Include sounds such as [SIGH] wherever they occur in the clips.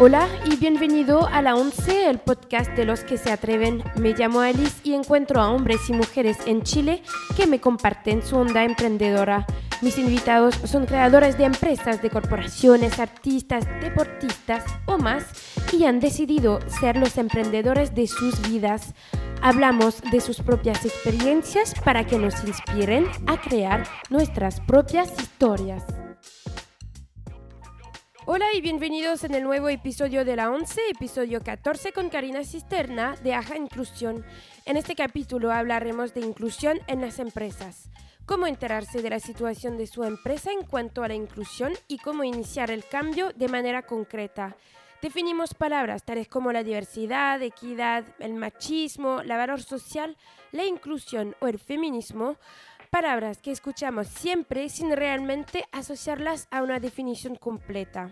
Hola y bienvenido a la 11, el podcast de los que se atreven. Me llamo Alice y encuentro a hombres y mujeres en Chile que me comparten su onda emprendedora. Mis invitados son creadores de empresas, de corporaciones, artistas, deportistas o más y han decidido ser los emprendedores de sus vidas. Hablamos de sus propias experiencias para que nos inspiren a crear nuestras propias historias. Hola y bienvenidos en el nuevo episodio de la 11, episodio 14 con Karina Cisterna de Aja Inclusión. En este capítulo hablaremos de inclusión en las empresas, cómo enterarse de la situación de su empresa en cuanto a la inclusión y cómo iniciar el cambio de manera concreta. Definimos palabras tales como la diversidad, equidad, el machismo, la valor social, la inclusión o el feminismo palabras que escuchamos siempre sin realmente asociarlas a una definición completa.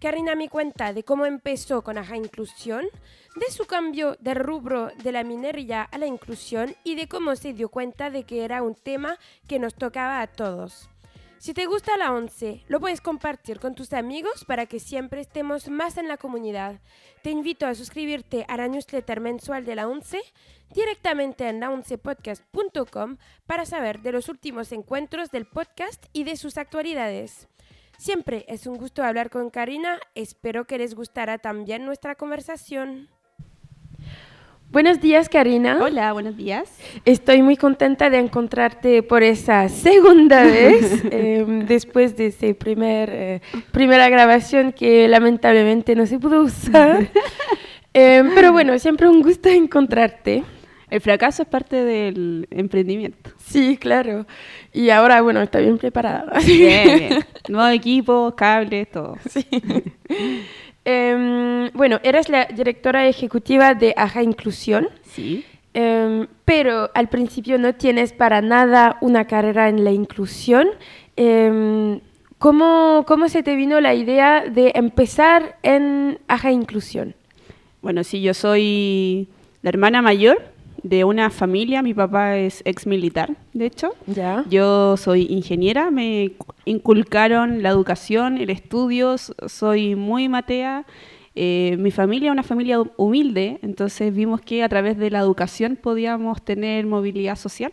Karina me cuenta de cómo empezó con Aja Inclusión, de su cambio de rubro de la minería a la inclusión y de cómo se dio cuenta de que era un tema que nos tocaba a todos. Si te gusta la 11, lo puedes compartir con tus amigos para que siempre estemos más en la comunidad. Te invito a suscribirte a la newsletter mensual de la 11 directamente en la11podcast.com para saber de los últimos encuentros del podcast y de sus actualidades. Siempre es un gusto hablar con Karina, espero que les gustará también nuestra conversación. Buenos días, Karina. Hola, buenos días. Estoy muy contenta de encontrarte por esa segunda [LAUGHS] vez, em, después de esa primer, eh, primera grabación que lamentablemente no se pudo usar. [LAUGHS] Em, pero bueno, siempre un gusto encontrarte. El fracaso es parte del emprendimiento. Sí, claro. Y ahora, bueno, está bien preparada. Bien, [LAUGHS] bien. Nuevo equipo, cables, todo. Sí. Em, bueno, eres la directora ejecutiva de Aja Inclusión. Sí. Em, pero al principio no tienes para nada una carrera en la inclusión. Em, ¿cómo, ¿Cómo se te vino la idea de empezar en Aja Inclusión? Bueno, sí, yo soy la hermana mayor de una familia, mi papá es ex militar, de hecho. Ya. Yo soy ingeniera, me inculcaron la educación, el estudio, soy muy matea. Eh, mi familia es una familia humilde, entonces vimos que a través de la educación podíamos tener movilidad social.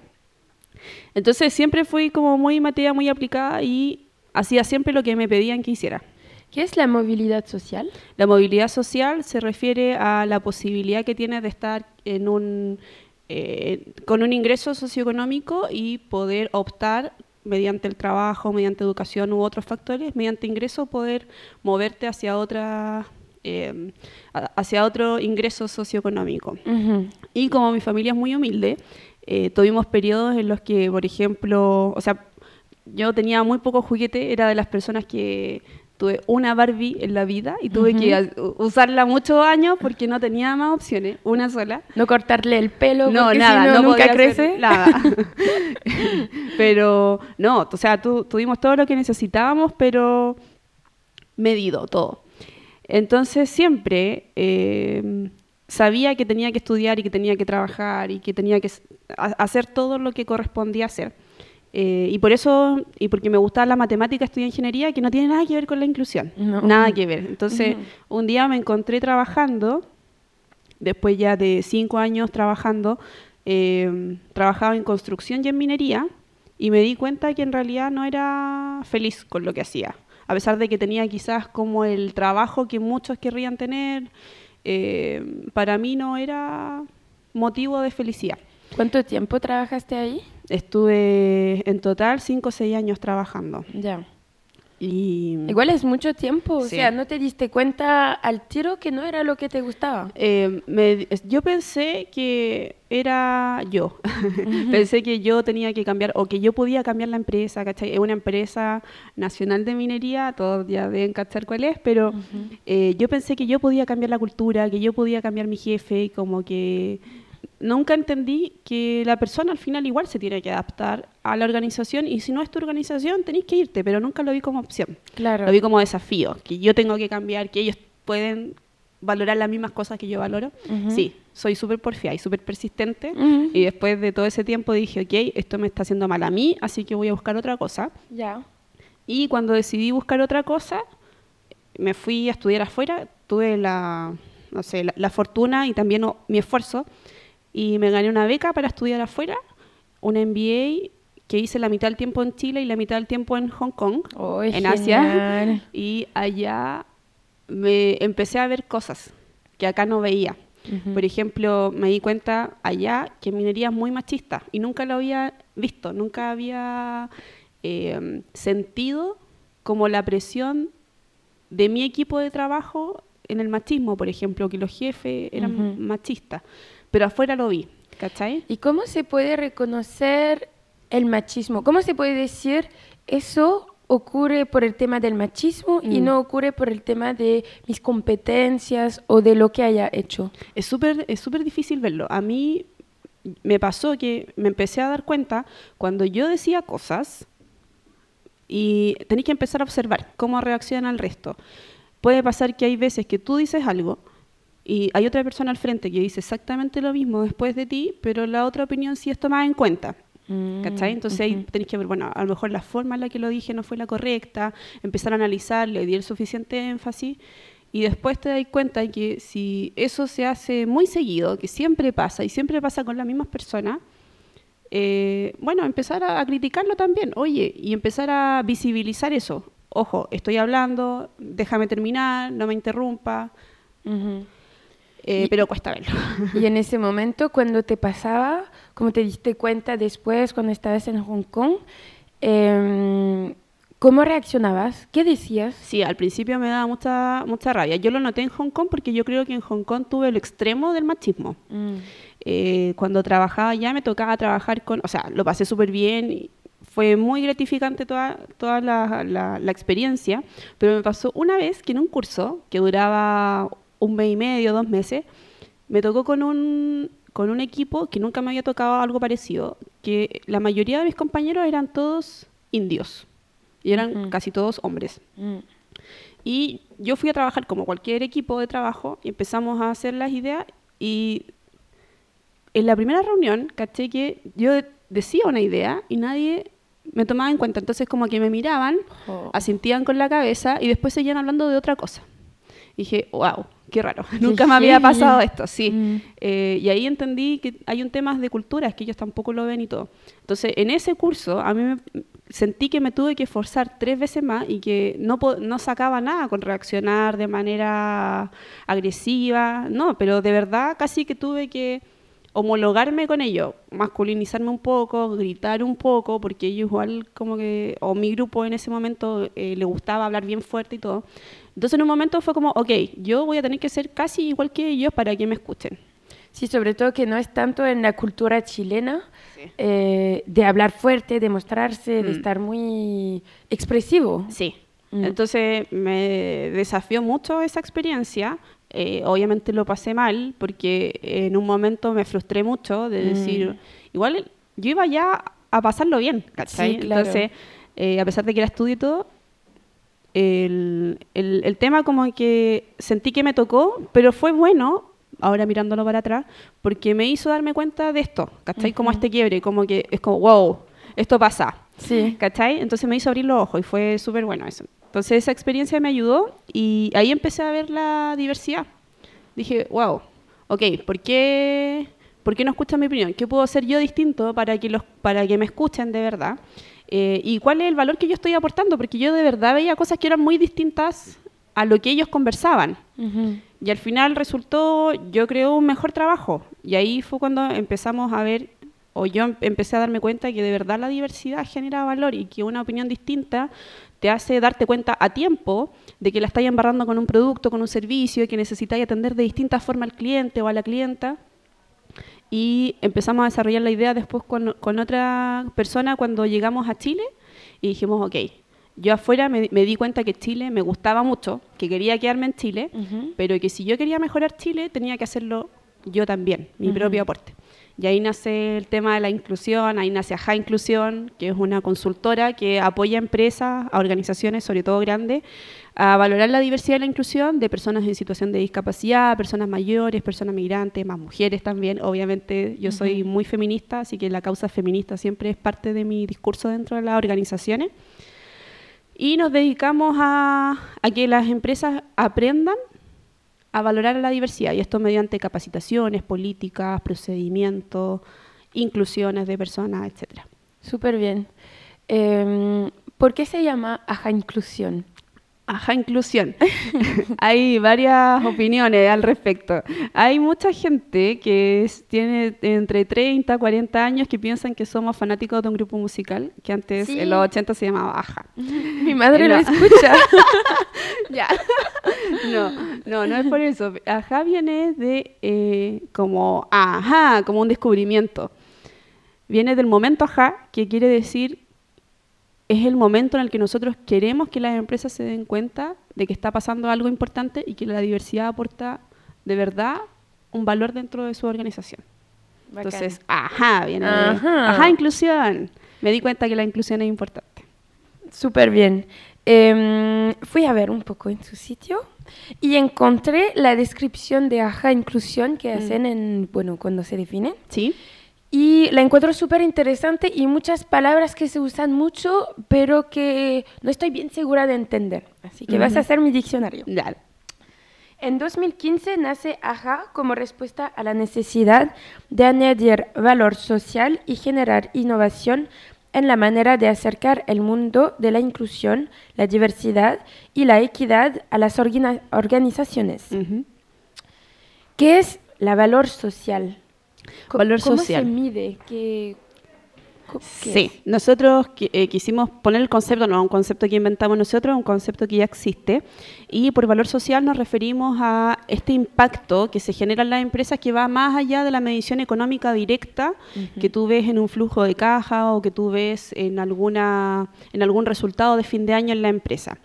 Entonces siempre fui como muy matea, muy aplicada y hacía siempre lo que me pedían que hiciera. ¿Qué es la movilidad social? La movilidad social se refiere a la posibilidad que tienes de estar en un, eh, con un ingreso socioeconómico y poder optar mediante el trabajo, mediante educación u otros factores, mediante ingreso poder moverte hacia otra eh, hacia otro ingreso socioeconómico. Y como mi familia es muy humilde, eh, tuvimos periodos en los que, por ejemplo, o sea, yo tenía muy poco juguete, era de las personas que tuve una Barbie en la vida y tuve que usarla muchos años porque no tenía más opciones, una sola. No cortarle el pelo, no, nada, no, nunca crece. Nada. [LAUGHS] [LAUGHS] pero no, o sea, tuvimos todo lo que necesitábamos, pero medido todo. Entonces siempre eh, sabía que tenía que estudiar y que tenía que trabajar y que tenía que hacer todo lo que correspondía hacer. Eh, y por eso, y porque me gustaba la matemática, estudié ingeniería, que no tiene nada que ver con la inclusión. Nada que ver. Entonces, un día me encontré trabajando, después ya de cinco años trabajando, eh, trabajaba en construcción y en minería, y me di cuenta que en realidad no era feliz con lo que hacía. A pesar de que tenía quizás como el trabajo que muchos querrían tener, eh, para mí no era motivo de felicidad. ¿Cuánto tiempo trabajaste ahí? Estuve en total cinco o seis años trabajando. Ya. Y... Igual es mucho tiempo, o sea, ¿no te diste cuenta al tiro que no era lo que te gustaba? Eh, yo pensé que era yo, [LAUGHS] pensé que yo tenía que cambiar o que yo podía cambiar la empresa, ¿cachai? Es una empresa nacional de minería, todos ya deben cachar cuál es, pero eh, yo pensé que yo podía cambiar la cultura, que yo podía cambiar mi jefe, como que nunca entendí que la persona al final igual se tiene que adaptar a la organización y si no es tu organización tenéis que irte, pero nunca lo vi como opción. Claro. Lo vi como desafío, que yo tengo que cambiar, que ellos pueden valorar las mismas cosas que yo valoro. Sí, soy súper porfiada y súper persistente y después de todo ese tiempo dije, ok, esto me está haciendo mal a mí, así que voy a buscar otra cosa. Ya. Y cuando decidí buscar otra cosa, me fui a estudiar afuera, tuve la, no sé, la, la fortuna y también o- mi esfuerzo y me gané una beca para estudiar afuera, una MBA que hice la mitad del tiempo en Chile y la mitad del tiempo en Hong Kong, Oh, en Asia. y allá me empecé a ver cosas que acá no veía. Por ejemplo, me di cuenta allá que minería es muy machista y nunca lo había visto, nunca había eh, sentido como la presión de mi equipo de trabajo en el machismo, por ejemplo, que los jefes eran machistas, pero afuera lo vi, ¿cachai? ¿Y cómo se puede reconocer el machismo? ¿Cómo se puede decir eso ocurre por el tema del machismo y Mm. no ocurre por el tema de mis competencias o de lo que haya hecho? Es súper es súper difícil verlo. A mí me pasó que me empecé a dar cuenta cuando yo decía cosas y tenéis que empezar a observar cómo reacciona el resto. Puede pasar que hay veces que tú dices algo y hay otra persona al frente que dice exactamente lo mismo después de ti, pero la otra opinión sí es tomada en cuenta. ¿Cachai? Entonces ahí Mm, ujú. tenéis que ver, bueno, a lo mejor la forma en la que lo dije no fue la correcta, empezar a analizar, le di el suficiente énfasis y después te das cuenta que si eso se hace muy seguido, que siempre pasa y siempre pasa con las mismas personas, eh, bueno, empezar a, a criticarlo también, oye, y empezar a visibilizar eso. Ojo, estoy hablando, déjame terminar, no me interrumpa, Ujú. Eh, pero cuesta verlo. Y en ese momento, cuando te pasaba, como te diste cuenta después, cuando estabas en Hong Kong, em, ¿cómo reaccionabas? ¿Qué decías? Sí, al principio me daba mucha, mucha rabia. Yo lo noté en Hong Kong porque yo creo que en Hong Kong tuve el extremo del machismo. Mm. Eh, cuando trabajaba ya me tocaba trabajar con, o sea, lo pasé súper bien, y fue muy gratificante toda, toda la, la- la experiencia, pero me pasó una vez que en un curso que duraba un mes y medio, dos meses, me tocó con un, con un equipo que nunca me había tocado algo parecido, que la mayoría de mis compañeros eran todos indios y eran casi todos hombres. Mm. Y yo fui a trabajar como cualquier equipo de trabajo y empezamos a hacer las ideas y en la primera reunión caché que yo de- decía una idea y nadie me tomaba en cuenta. Entonces como que me miraban, Jo. asentían con la cabeza y después seguían hablando de otra cosa. Dije, wow, qué raro. [LAUGHS] Nunca me había pasado esto, sí. Mm. Eh, y ahí entendí que hay un tema de culturas que ellos tampoco lo ven y todo. Entonces, en ese curso, a mí me, sentí que me tuve que esforzar tres veces más y que no, no sacaba nada con reaccionar de manera agresiva. No, pero de verdad casi que tuve que homologarme con ellos, masculinizarme un poco, gritar un poco, porque ellos igual como que, o mi grupo en ese momento eh, le gustaba hablar bien fuerte y todo. Entonces en un momento fue como, ok, yo voy a tener que ser casi igual que ellos para que me escuchen. Sí, sobre todo que no es tanto en la cultura chilena eh, de hablar fuerte, de mostrarse, de Mm. estar muy expresivo. Sí. Mm. Entonces me desafió mucho esa experiencia. Eh, obviamente lo pasé mal porque en un momento me frustré mucho de decir, igual yo iba ya a pasarlo bien, ¿cachai? Sí, claro. Entonces, eh, a pesar de que era estudio y todo, el, el- el tema como que sentí que me tocó, pero fue bueno, ahora mirándolo para atrás, porque me hizo darme cuenta de esto, ¿cachai? Como este quiebre, como que es como, wow, esto pasa. Sí. ¿Cachai? Entonces me hizo abrir los ojos y fue súper bueno eso. Entonces esa experiencia me ayudó y ahí empecé a ver la diversidad. Dije, wow, ok, ¿por qué, ¿por qué no escuchan mi opinión? ¿Qué puedo hacer yo distinto para que, los, para que me escuchen de verdad? Eh, ¿Y cuál es el valor que yo estoy aportando? Porque yo de verdad veía cosas que eran muy distintas a lo que ellos conversaban. Y al final resultó, yo creo, un mejor trabajo. Y ahí fue cuando empezamos a ver, o yo em- empecé a darme cuenta que de verdad la diversidad genera valor y que una opinión distinta te hace darte cuenta a tiempo de que la estáis embarrando con un producto, con un servicio, y que necesitáis atender de distinta forma al cliente o a la clienta. Y empezamos a desarrollar la idea después con, con otra persona cuando llegamos a Chile y dijimos, ok, yo afuera me, me di cuenta que Chile me gustaba mucho, que quería quedarme en Chile, pero que si yo quería mejorar Chile tenía que hacerlo yo también, mi propio aporte. Y ahí nace el tema de la inclusión, ahí nace Aja Inclusión, que es una consultora que apoya a empresas, a organizaciones, sobre todo grandes, a valorar la diversidad y la inclusión de personas en situación de discapacidad, personas mayores, personas migrantes, más mujeres también. Obviamente yo soy muy feminista, así que la causa feminista siempre es parte de mi discurso dentro de las organizaciones. Y nos dedicamos a, a que las empresas aprendan a valorar la diversidad y esto mediante capacitaciones, políticas, procedimientos, inclusiones de personas, etcétera. Súper bien. Em, ¿Por qué se llama Aja Inclusión? Ajá, inclusión. [LAUGHS] Hay varias opiniones al respecto. Hay mucha gente que tiene entre 30 y 40 años que piensan que somos fanáticos de un grupo musical que antes, en los 80, se llamaba Aja. [LAUGHS] Mi madre lo escucha. [LAUGHS] ya. No, no, no es por eso. Ajá viene de eh, como ajá, como un descubrimiento. Viene del momento ajá, que quiere decir es el momento en el que nosotros queremos que las empresas se den cuenta de que está pasando algo importante y que la diversidad aporta de verdad un valor dentro de su organización. Entonces, ajá, viene ajá. ajá, inclusión. Me di cuenta que la inclusión es importante. Súper bien. Em, fui a ver un poco en su sitio y encontré la descripción de ajá inclusión que mm. hacen en, bueno, cuando se define. Sí. Y la encuentro súper interesante y muchas palabras que se usan mucho, pero que no estoy bien segura de entender. Así que vas a hacer mi diccionario. Dale. En 2015 nace AJA como respuesta a la necesidad de añadir valor social y generar innovación en la manera de acercar el mundo de la inclusión, la diversidad y la equidad a las organizaciones. ¿Qué es la valor social? Valor ¿Cómo social. se mide? ¿Qué, sí, nosotros eh, quisimos poner el concepto, no un concepto que inventamos nosotros, un concepto que ya existe, y por valor social nos referimos a este impacto que se genera en las empresas que va más allá de la medición económica directa que tú ves en un flujo de caja o que tú ves en, alguna, en algún resultado de fin de año en la empresa.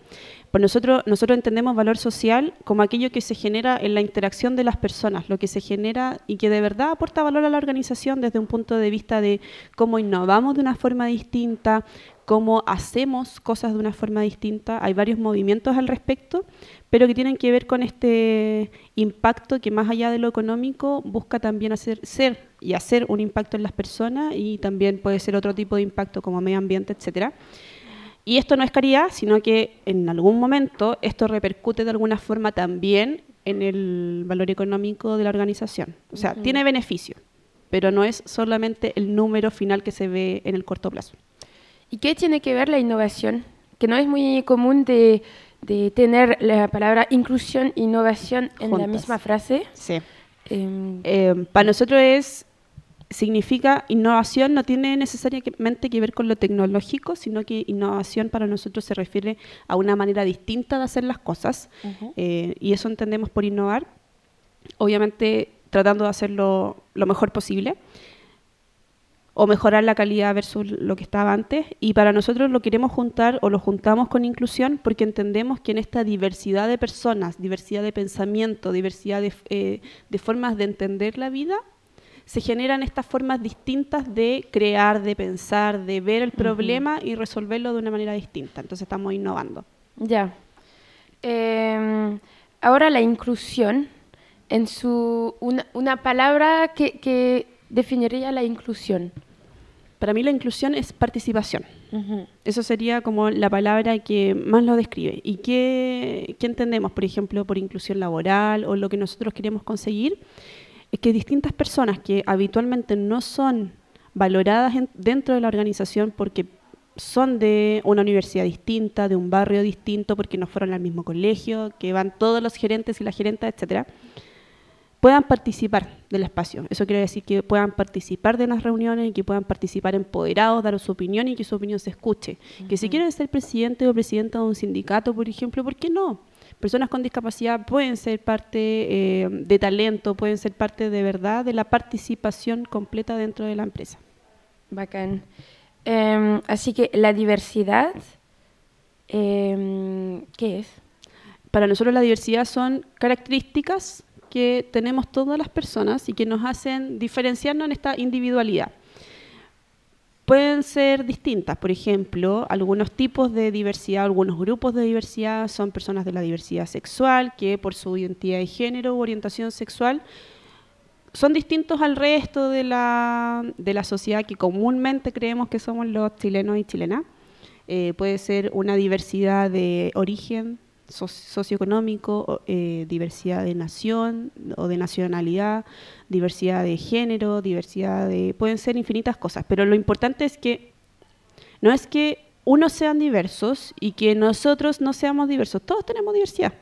Pues nosotros, entendemos valor social como aquello que se genera en la interacción de las personas, lo que se genera y que de verdad aporta valor a la organización desde un punto de vista de cómo innovamos de una forma distinta, cómo hacemos cosas de una forma distinta. Hay varios movimientos al respecto, pero que tienen que ver con este impacto que más allá de lo económico busca también hacer ser y hacer un impacto en las personas y también puede ser otro tipo de impacto como medio ambiente, etcétera. Y esto no es caridad, sino que en algún momento esto repercute de alguna forma también en el valor económico de la organización. O sea, tiene beneficio, pero no es solamente el número final que se ve en el corto plazo. ¿Y qué tiene que ver la innovación? Que no es muy común de, tener la palabra inclusión e innovación en la misma frase. Sí. Em, eh, para nosotros es significa innovación no tiene necesariamente que ver con lo tecnológico, sino que innovación para nosotros se refiere a una manera distinta de hacer las cosas eh, y eso entendemos por innovar, obviamente tratando de hacerlo lo mejor posible o mejorar la calidad versus lo que estaba antes y para nosotros lo queremos juntar o lo juntamos con inclusión porque entendemos que en esta diversidad de personas, diversidad de pensamiento, diversidad de, eh, de formas de entender la vida, se generan estas formas distintas de crear, de pensar, de ver el problema y resolverlo de una manera distinta. Entonces estamos innovando. Ya. Em, ahora la inclusión, en su una, palabra que, definiría la inclusión. Para mí la inclusión es participación. Eso sería como la palabra que más lo describe. ¿Y qué, qué entendemos, por ejemplo, por inclusión laboral o lo que nosotros queremos conseguir? Es que distintas personas que habitualmente no son valoradas dentro de la organización porque son de una universidad distinta, de un barrio distinto, porque no fueron al mismo colegio, que van todos los gerentes y las gerentas, etcétera, puedan participar del espacio. Eso quiere decir que puedan participar de las reuniones y que puedan participar empoderados, dar su opinión y que su opinión se escuche. Que si quieren ser presidente o presidenta de un sindicato, por ejemplo, ¿por qué no? Personas con discapacidad pueden ser parte eh, de talento, pueden ser parte de verdad de la participación completa dentro de la empresa. Bacán. Em, así que la diversidad, em, ¿qué es? Para nosotros la diversidad son características que tenemos todas las personas y que nos hacen diferenciarnos en esta individualidad pueden ser distintas. Por ejemplo, algunos tipos de diversidad, algunos grupos de diversidad son personas de la diversidad sexual que por su identidad de género u orientación sexual son distintos al resto de la, de la sociedad que comúnmente creemos que somos los chilenos y chilenas. Eh, puede ser una diversidad de origen, socioeconómico, eh, diversidad de nación o de nacionalidad, diversidad de género, diversidad de... Pueden ser infinitas cosas, pero lo importante es que no es que unos sean diversos y que nosotros no seamos diversos, todos tenemos diversidad.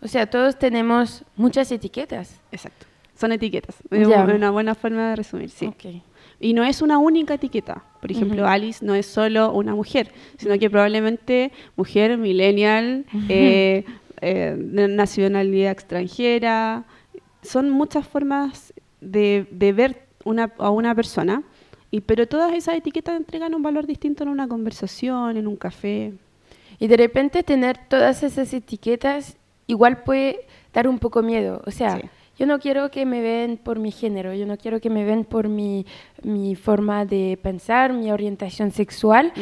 O sea, todos tenemos muchas etiquetas. Exacto. Son etiquetas. Es una buena forma de resumir, sí. Y no es una única etiqueta. Por ejemplo. Alice no es solo una mujer, sino que probablemente mujer, millennial, eh, eh, de nacionalidad extranjera. Son muchas formas de, de ver una, a una persona, y, pero todas esas etiquetas entregan un valor distinto en una conversación, en un café. Y de repente tener todas esas etiquetas igual puede dar un poco miedo. O sea, Sí. Yo no quiero que me ven por mi género, yo no quiero que me ven por mi, mi forma de pensar, mi orientación sexual.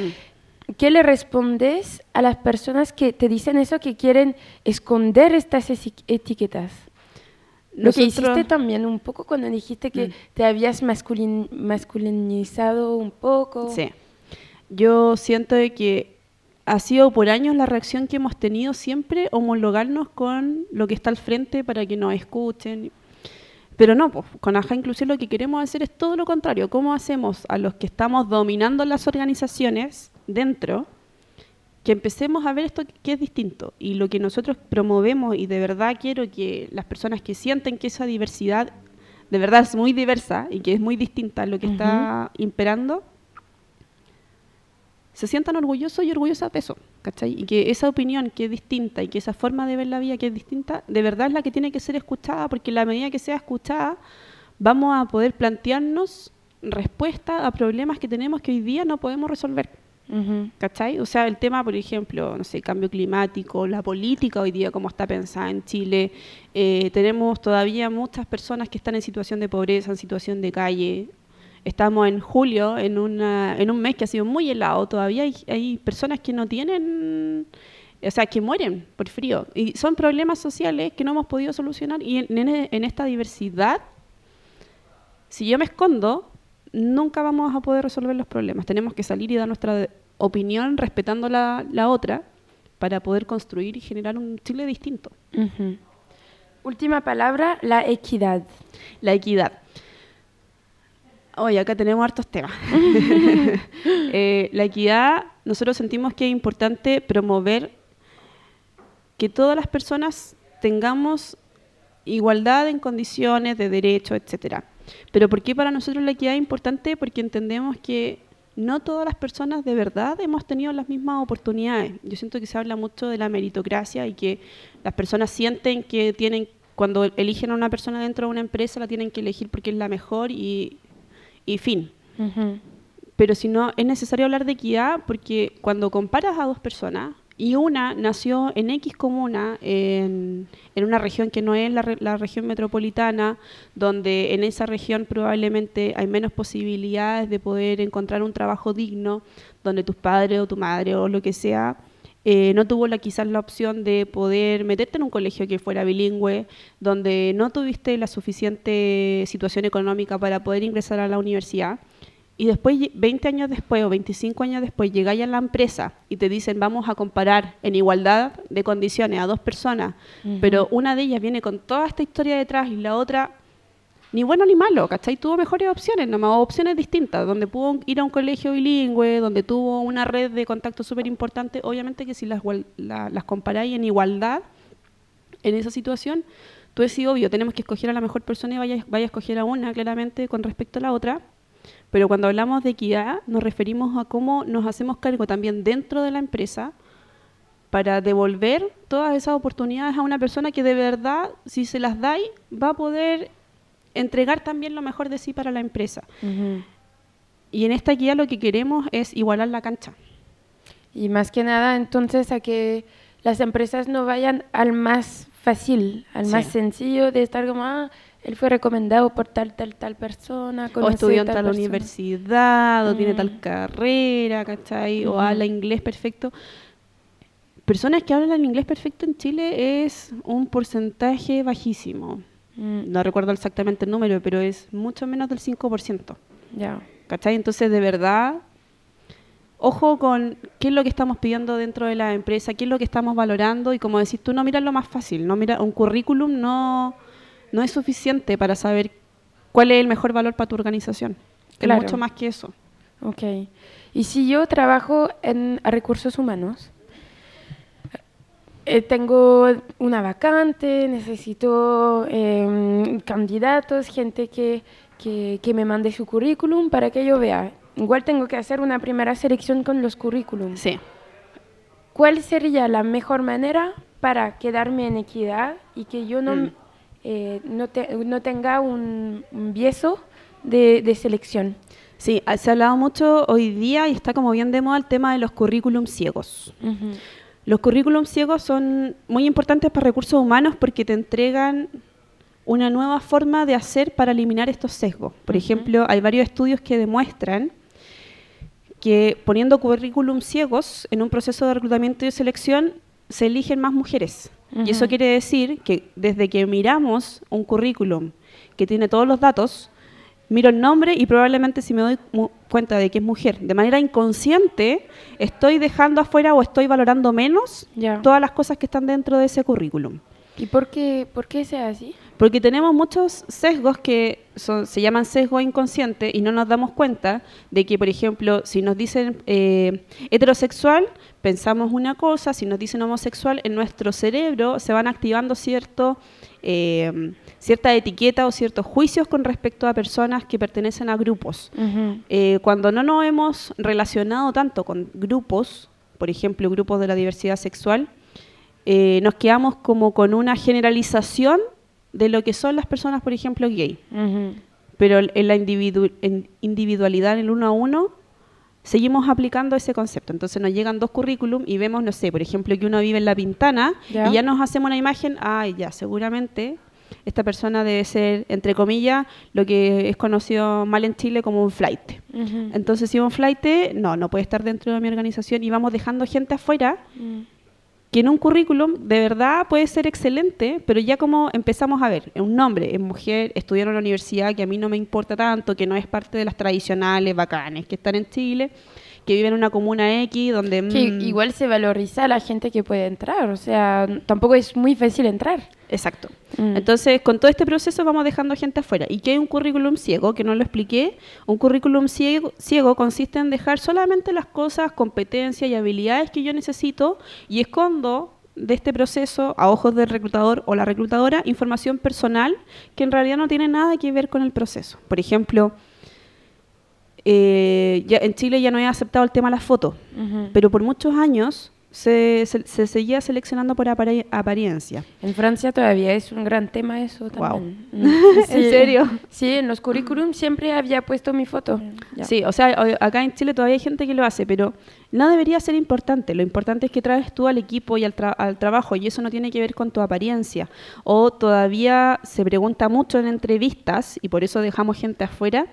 ¿Qué le respondes a las personas que te dicen eso, que quieren esconder estas etiquetas? Lo que Nosotros- hiciste también un poco cuando dijiste que Mm. te habías masculin- masculinizado un poco. Sí. Yo siento que ha sido por años la reacción que hemos tenido siempre homologarnos con lo que está al frente para que nos escuchen. Pero no, pues, con Aja Inclusión lo que queremos hacer es todo lo contrario. ¿Cómo hacemos a los que estamos dominando las organizaciones dentro que empecemos a ver esto que es distinto? Y lo que nosotros promovemos, y de verdad quiero que las personas que sienten que esa diversidad de verdad es muy diversa y que es muy distinta a lo que está imperando, se sientan orgullosos y orgullosas de eso, ¿cachai? Y que esa opinión que es distinta y que esa forma de ver la vida que es distinta, de verdad es la que tiene que ser escuchada, porque en la medida que sea escuchada, vamos a poder plantearnos respuestas a problemas que tenemos que hoy día no podemos resolver. Ujú. ¿Cachai? O sea, el tema, por ejemplo, no sé, cambio climático, la política hoy día, como está pensada en Chile, eh, tenemos todavía muchas personas que están en situación de pobreza, en situación de calle. Estamos en julio, en, una, en un mes que ha sido muy helado, todavía hay, hay personas que no tienen, o sea, que mueren por frío. Y son problemas sociales que no hemos podido solucionar. Y en, en- en esta diversidad, si yo me escondo, nunca vamos a poder resolver los problemas. Tenemos que salir y dar nuestra opinión respetando la, la otra para poder construir y generar un Chile distinto. Ujú. Última palabra, la equidad. La equidad. Hoy acá tenemos hartos temas. [LAUGHS] [LAUGHS] Eh, la equidad, nosotros sentimos que es importante promover que todas las personas tengamos igualdad en condiciones de derecho, etcétera. Pero ¿por qué para nosotros la equidad es importante? Porque entendemos que no todas las personas de verdad hemos tenido las mismas oportunidades. Yo siento que se habla mucho de la meritocracia y que las personas sienten que tienen, cuando eligen a una persona dentro de una empresa, la tienen que elegir porque es la mejor y, y fin. Pero si no, es necesario hablar de equidad porque cuando comparas a dos personas y una nació en X comuna, en, en una región que no es la, re- la región metropolitana, donde en esa región probablemente hay menos posibilidades de poder encontrar un trabajo digno, donde tus padres o tu madre o lo que sea eh, no tuvo la, quizás la opción de poder meterte en un colegio que fuera bilingüe, donde no tuviste la suficiente situación económica para poder ingresar a la universidad. Y después, lle- 20 años después o 25 años después, llegáis a la empresa y te dicen vamos a comparar en igualdad de condiciones a dos personas, pero una de ellas viene con toda esta historia detrás y la otra ni bueno ni malo, ¿cachai? Tuvo mejores opciones, nomás opciones distintas, donde pudo ir a un colegio bilingüe, donde tuvo una red de contacto súper importante. Obviamente que si las, la- las comparáis en igualdad, en esa situación, tú decís, obvio, tenemos que escoger a la mejor persona y vaya, vaya a escoger a una, claramente, con respecto a la otra. Pero cuando hablamos de equidad, nos referimos a cómo nos hacemos cargo también dentro de la empresa para devolver todas esas oportunidades a una persona que de verdad, si se las dais, va a poder entregar también lo mejor de sí para la empresa. Y en esta equidad lo que queremos es igualar la cancha. Y más que nada, entonces, a que las empresas no vayan al más fácil, al más sencillo de estar como, ah, él fue recomendado por tal, tal, tal persona. o estudió en tal tal persona". universidad, o tiene tal carrera, ¿cachai? O habla inglés perfecto. Personas que hablan inglés perfecto en Chile es un porcentaje bajísimo. Mm, No recuerdo exactamente el número, pero es mucho menos del 5%. ya. ¿Cachai? Entonces, de verdad, ojo con qué es lo que estamos pidiendo dentro de la empresa, qué es lo que estamos valorando y como decís tú, no miras lo más fácil, no mira un currículum no, no es suficiente para saber cuál es el mejor valor para tu organización. Claro. Es mucho más que eso. Ok. Y si yo trabajo en recursos humanos, eh, tengo una vacante, necesito em, candidatos, gente que, que, que me mande su currículum para que yo vea. Igual tengo que hacer una primera selección con los currículums. Sí. ¿Cuál sería la mejor manera para quedarme en equidad y que yo no, Mm. eh, no, te- no tenga un, un de, de selección? Sí, se ha hablado mucho hoy día y está como bien de moda el tema de los currículums ciegos. Los currículums ciegos son muy importantes para recursos humanos porque te entregan una nueva forma de hacer para eliminar estos sesgos. Por ejemplo, hay varios estudios que demuestran que poniendo currículums ciegos en un proceso de reclutamiento y selección se eligen más mujeres. Y eso quiere decir que desde que miramos un currículum que tiene todos los datos, miro el nombre y probablemente si me doy cuenta de que es mujer, de manera inconsciente, estoy dejando afuera o estoy valorando menos todas las cosas que están dentro de ese currículum. ¿Y por qué, por qué sea así? Porque tenemos muchos sesgos que son- se llaman sesgo inconsciente y no nos damos cuenta de que, por ejemplo, si nos dicen eh, heterosexual, pensamos una cosa, si nos dicen homosexual, en nuestro cerebro se van activando cierto, eh, cierta etiqueta o ciertos juicios con respecto a personas que pertenecen a grupos. Eh, cuando no nos hemos relacionado tanto con grupos, por ejemplo, grupos de la diversidad sexual, eh, nos quedamos como con una generalización de lo que son las personas, por ejemplo, gay. Pero en la individu- en individualidad, en el uno a uno, seguimos aplicando ese concepto. Entonces nos llegan dos currículum y vemos, no sé, por ejemplo, que uno vive en La Pintana y ya nos hacemos una imagen, ay, ya, seguramente esta persona debe ser, entre comillas, lo que es conocido mal en Chile como un flight. Entonces, si un flight, no, no puede estar dentro de mi organización y vamos dejando gente afuera Mm. que en un currículum de verdad puede ser excelente, pero ya como empezamos a ver, un nombre, es mujer, estudiaron en la universidad, que a mí no me importa tanto, que no es parte de las tradicionales bacanes que están en Chile, que viven en una comuna X donde... Que mm, igual se valoriza a la gente que puede entrar, o sea, tampoco es muy fácil entrar. Exacto. Mm. Entonces, con todo este proceso vamos dejando gente afuera. ¿Y qué hay un currículum ciego? Que no lo expliqué. Un currículum ciego, ciego consiste en dejar solamente las cosas, competencias y habilidades que yo necesito y escondo de este proceso, a ojos del reclutador o la reclutadora, información personal que en realidad no tiene nada que ver con el proceso. Por ejemplo, eh, ya en Chile ya no he aceptado el tema de las fotos, Ujú. pero por muchos años se, se- se seguía seleccionando por apare- apariencia. En Francia todavía es un gran tema eso también. [LAUGHS] Mm, ¿En serio? Sí, en los currículums siempre había puesto mi foto. Ya. Sí, o sea, acá en Chile todavía hay gente que lo hace, pero no debería ser importante. Lo importante es que traes tú al equipo y al, tra- al trabajo, y eso no tiene que ver con tu apariencia. O todavía se pregunta mucho en entrevistas, y por eso dejamos gente afuera,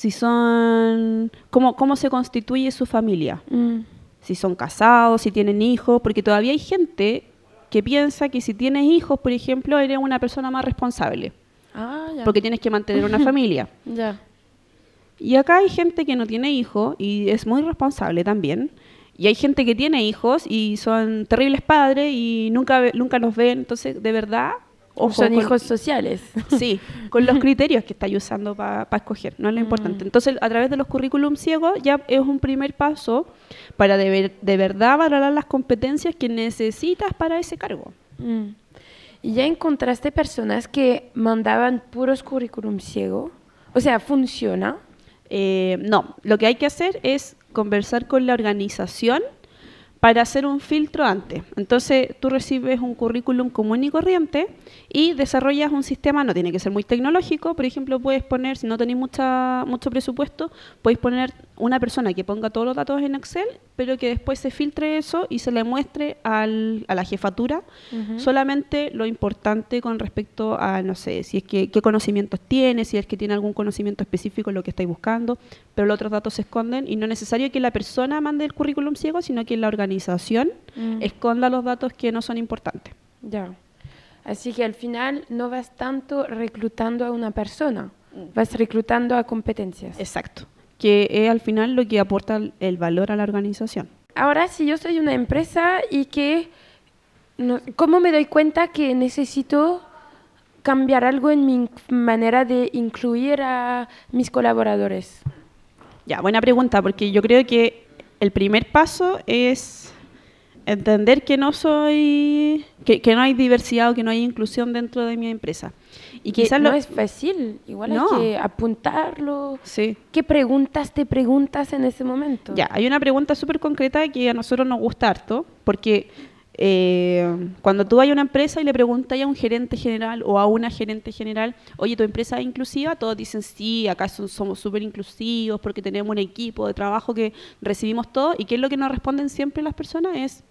si son. cómo, cómo se constituye su familia. Mm. Si son casados, si tienen hijos, porque todavía hay gente que piensa que si tienes hijos, por ejemplo, eres una persona más responsable, Ah, ya. porque tienes que mantener una [LAUGHS] familia. Ya. Y acá hay gente que no tiene hijos y es muy responsable también. Y hay gente que tiene hijos y son terribles padres y nunca, nunca los ven. Entonces, de verdad, ojo Son con- hijos sociales. [LAUGHS] Sí, con los criterios que estáis usando para escoger, no es lo importante. Mm. Entonces, a través de los currículums ciegos ya es un primer paso para de, ver- de verdad valorar las competencias que necesitas para ese cargo. Mm. ¿Y ya encontraste personas que mandaban puros currículum ciego? O sea, ¿funciona? Eh, no, lo que hay que hacer es conversar con la organización para hacer un filtro antes. Entonces, tú recibes un currículum común y corriente y desarrollas un sistema, no tiene que ser muy tecnológico, por ejemplo, puedes poner, si no tenéis mucha, mucho presupuesto, podéis poner una persona que ponga todos los datos en Excel, pero que después se filtre eso y se le muestre al- a la jefatura Ujú. solamente lo importante con respecto a, no sé, si es que qué conocimientos tiene, si es que tiene algún conocimiento específico en lo que estáis buscando, pero los otros datos se esconden y no es necesario que la persona mande el currículum ciego, sino que la organización Mm. esconda los datos que no son importantes. Ya. Así que al final no vas tanto reclutando a una persona, vas reclutando a competencias. Exacto. que es al final lo que aporta el- valor a la organización. Ahora, si yo soy una empresa y que, no- ¿cómo me doy cuenta que necesito cambiar algo en mi manera de incluir a mis colaboradores? Ya, buena pregunta, porque yo creo que el primer paso es entender que no soy, que, que no hay diversidad o que no hay inclusión dentro de mi empresa. Y Que quizás no lo... es fácil, igual No. hay que apuntarlo. Sí. ¿Qué preguntas te preguntas en ese momento? Ya, hay una pregunta súper concreta que a nosotros nos gusta harto, porque eh, cuando tú vas a una empresa y le preguntas a un gerente general o a una gerente general, oye, ¿tu empresa es inclusiva? Todos dicen, sí, acá son- somos súper inclusivos porque tenemos un equipo de trabajo que recibimos todo. ¿Y qué es lo que nos responden siempre las personas? Es,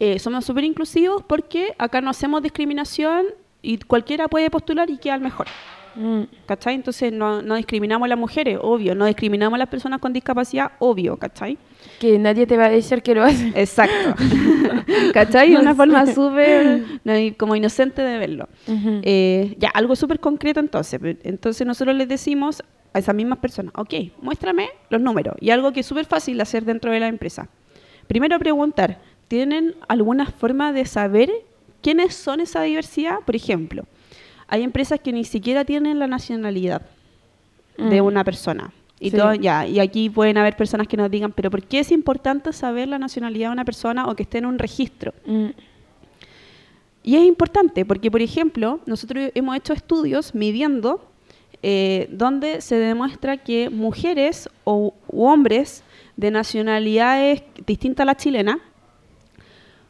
eh, somos súper inclusivos porque acá no hacemos discriminación y cualquiera puede postular y queda el mejor. Mm, ¿Cachai? Entonces no, no discriminamos a las mujeres, obvio. No discriminamos a las personas con discapacidad, obvio, ¿cachai? que nadie te va a decir que lo hace. Exacto. [LAUGHS] ¿Cachai? Una forma súper como inocente de verlo. Eh, ya, algo súper concreto entonces. Entonces nosotros les decimos a esas mismas personas, ok, muéstrame los números. Y algo que es súper fácil de hacer dentro de la empresa. Primero preguntar, ¿tienen alguna forma de saber quiénes son esa diversidad? Por ejemplo, hay empresas que ni siquiera tienen la nacionalidad de Mm. una persona. Y, Sí. todo, ya, y aquí pueden haber personas que nos digan, pero ¿por qué es importante saber la nacionalidad de una persona o que esté en un registro? Mm, Y es importante porque, por ejemplo, nosotros hemos hecho estudios midiendo eh, donde se demuestra que mujeres o u hombres de nacionalidades distintas a la chilena,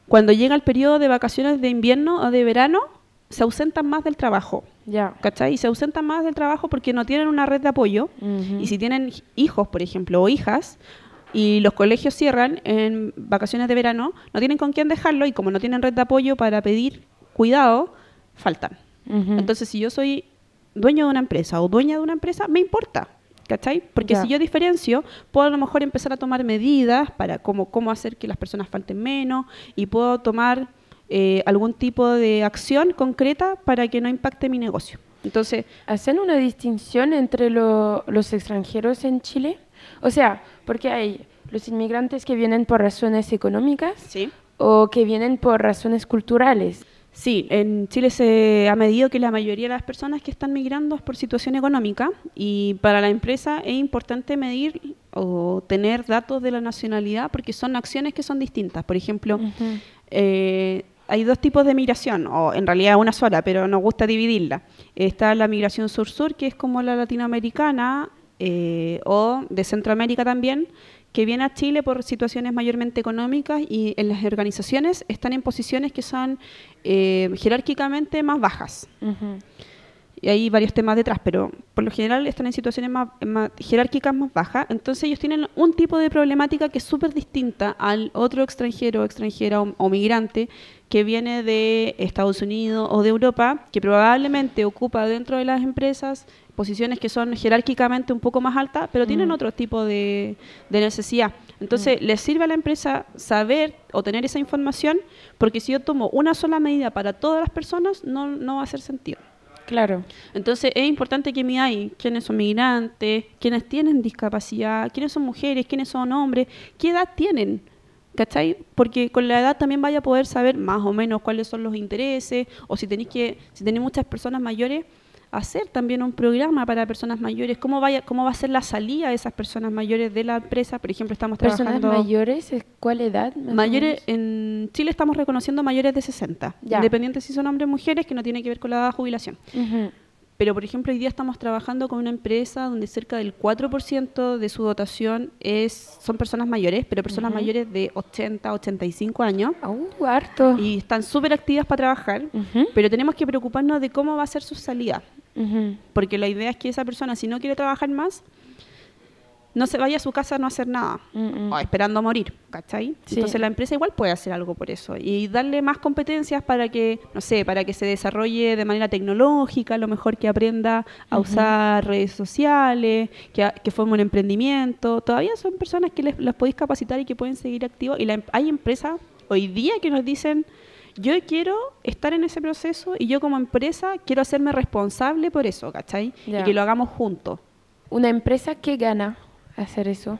cuando llega el periodo de vacaciones de invierno o de verano, se ausentan más del trabajo. ya. ¿Cachai? Y se ausentan más del trabajo porque no tienen una red de apoyo. Y si tienen hijos, por ejemplo, o hijas, y los colegios cierran en vacaciones de verano, no tienen con quién dejarlo y como no tienen red de apoyo para pedir cuidado, faltan. Entonces, si yo soy dueño de una empresa o dueña de una empresa, me importa. ¿Cachai? Porque Ya. si yo diferencio, puedo a lo mejor empezar a tomar medidas para cómo, cómo hacer que las personas falten menos y puedo tomar eh, algún tipo de acción concreta para que no impacte mi negocio. Entonces, ¿Hacen una distinción entre lo- los extranjeros en Chile? O sea, porque hay los inmigrantes que vienen por razones económicas sí. o que vienen por razones culturales. Sí, en Chile se ha medido que la mayoría de las personas que están migrando es por situación económica y para la empresa es importante medir o tener datos de la nacionalidad porque son acciones que son distintas. Por ejemplo, eh, hay dos tipos de migración, o en realidad una sola, pero nos gusta dividirla. Está la migración sur-sur, que es como la latinoamericana, eh, o de Centroamérica también, que viene a Chile por situaciones mayormente económicas y en las organizaciones están en posiciones que son eh, jerárquicamente más bajas. Y hay varios temas detrás, pero por lo general están en situaciones más, más jerárquicas más bajas. Entonces ellos tienen un tipo de problemática que es súper distinta al otro extranjero, extranjera o, o migrante que viene de Estados Unidos o de Europa, que probablemente ocupa dentro de las empresas posiciones que son jerárquicamente un poco más altas, pero tienen Mm. otro tipo de, de necesidad. Entonces, les sirve a la empresa saber o tener esa información, porque si yo tomo una sola medida para todas las personas, no, no va a hacer sentido. Claro. Entonces es importante que miráis quiénes son migrantes, quiénes tienen discapacidad, quiénes son mujeres, quiénes son hombres, qué edad tienen, ¿cachai? Porque con la edad también vaya a poder saber más o menos cuáles son los intereses, o si tenéis que, si tenéis muchas personas mayores, hacer también un programa para personas mayores, cómo vaya, cómo va a ser la salida de esas personas mayores de la empresa, por ejemplo, estamos ¿Personas trabajando mayores? ¿eh? ¿Cuál edad? Mayores, en Chile estamos reconociendo mayores de 60, Ya. si son hombres o mujeres, que no tiene que ver con la edad de jubilación. Pero, por ejemplo, hoy día estamos trabajando con una empresa donde cerca del 4% de su dotación es, son personas mayores, pero personas Ujú. mayores de 80, 85 años. Uh, harto. Y están súper activas para trabajar, pero tenemos que preocuparnos de cómo va a ser su salida. Porque la idea es que esa persona, si no quiere trabajar más, no se vaya a su casa a no hacer nada. Mm, mm. o esperando a morir, ¿cachai? Sí. Entonces la empresa igual puede hacer algo por eso y darle más competencias para que, no sé, para que se desarrolle de manera tecnológica, a lo mejor que aprenda a usar redes sociales, que, a- que forme un emprendimiento. Todavía son personas que les, las podéis capacitar y que pueden seguir activos. Y la em- hay empresas hoy día que nos dicen, yo quiero estar en ese proceso y yo como empresa quiero hacerme responsable por eso, ¿cachai? Y que lo hagamos juntos. una empresa que gana hacer eso.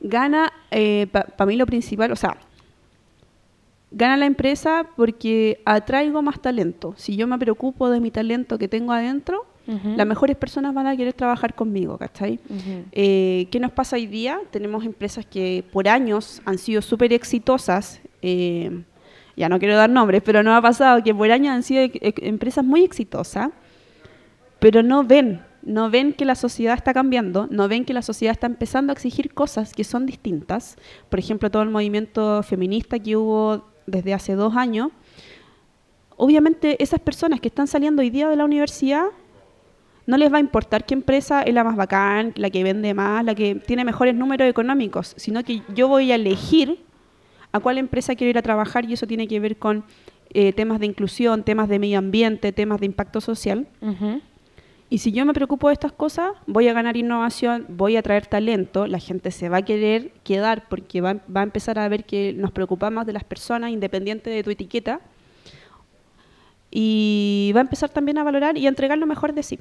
Gana, eh, para mí lo principal, o sea, gana la empresa porque atraigo más talento. Si yo me preocupo de mi talento que tengo adentro, las mejores personas van a querer trabajar conmigo, ¿cachai? Eh, ¿Qué nos pasa hoy día? Tenemos empresas que por años han sido súper exitosas. Eh, ya no quiero dar nombres, pero no ha pasado que por años han sido empresas muy exitosas, pero no ven, no ven que la sociedad está cambiando, no ven que la sociedad está empezando a exigir cosas que son distintas. Por ejemplo, todo el movimiento feminista que hubo desde hace dos años. Obviamente esas personas que están saliendo hoy día de la universidad no les va a importar qué empresa es la más bacán, la que vende más, la que tiene mejores números económicos, sino que yo voy a elegir a cuál empresa quiero ir a trabajar y eso tiene que ver con eh, temas de inclusión, temas de medio ambiente, temas de impacto social. Y si yo me preocupo de estas cosas, voy a ganar innovación, voy a traer talento, la gente se va a querer quedar porque va, va a empezar a ver que nos preocupamos de las personas independiente de tu etiqueta y va a empezar también a valorar y a entregar lo mejor de sí.